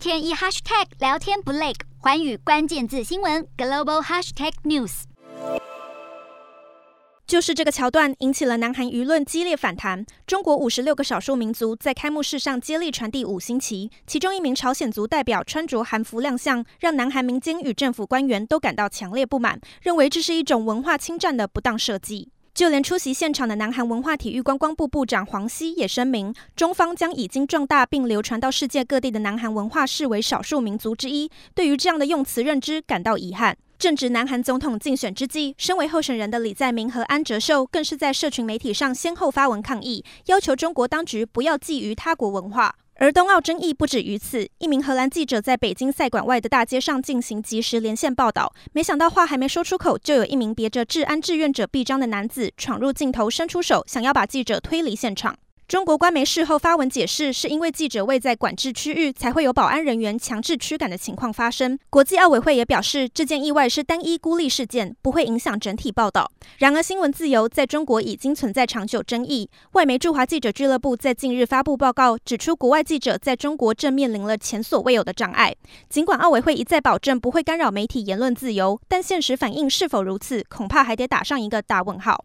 天一 hashtag 聊天不累，寰宇关键字新闻 global hashtag news。就是这个桥段引起了南韩舆论激烈反弹。中国五十六个少数民族在开幕式上接力传递五星旗，其中一名朝鲜族代表穿着韩服亮相，让南韩民间与政府官员都感到强烈不满，认为这是一种文化侵占的不当设计。就连出席现场的南韩文化体育观光部部长黄熙也声明，中方将已经壮大并流传到世界各地的南韩文化视为少数民族之一，对于这样的用词认知感到遗憾。正值南韩总统竞选之际，身为候选人的李在明和安哲秀更是在社群媒体上先后发文抗议，要求中国当局不要觊觎他国文化。而冬奥争议不止于此，一名荷兰记者在北京赛馆外的大街上进行及时连线报道，没想到话还没说出口，就有一名别着“治安志愿者”臂章的男子闯入镜头，伸出手想要把记者推离现场。中国官媒事后发文解释，是因为记者未在管制区域，才会有保安人员强制驱赶的情况发生。国际奥委会也表示，这件意外是单一孤立事件，不会影响整体报道。然而，新闻自由在中国已经存在长久争议。外媒驻华记者俱乐部在近日发布报告，指出国外记者在中国正面临了前所未有的障碍。尽管奥委会一再保证不会干扰媒体言论自由，但现实反应是否如此，恐怕还得打上一个大问号。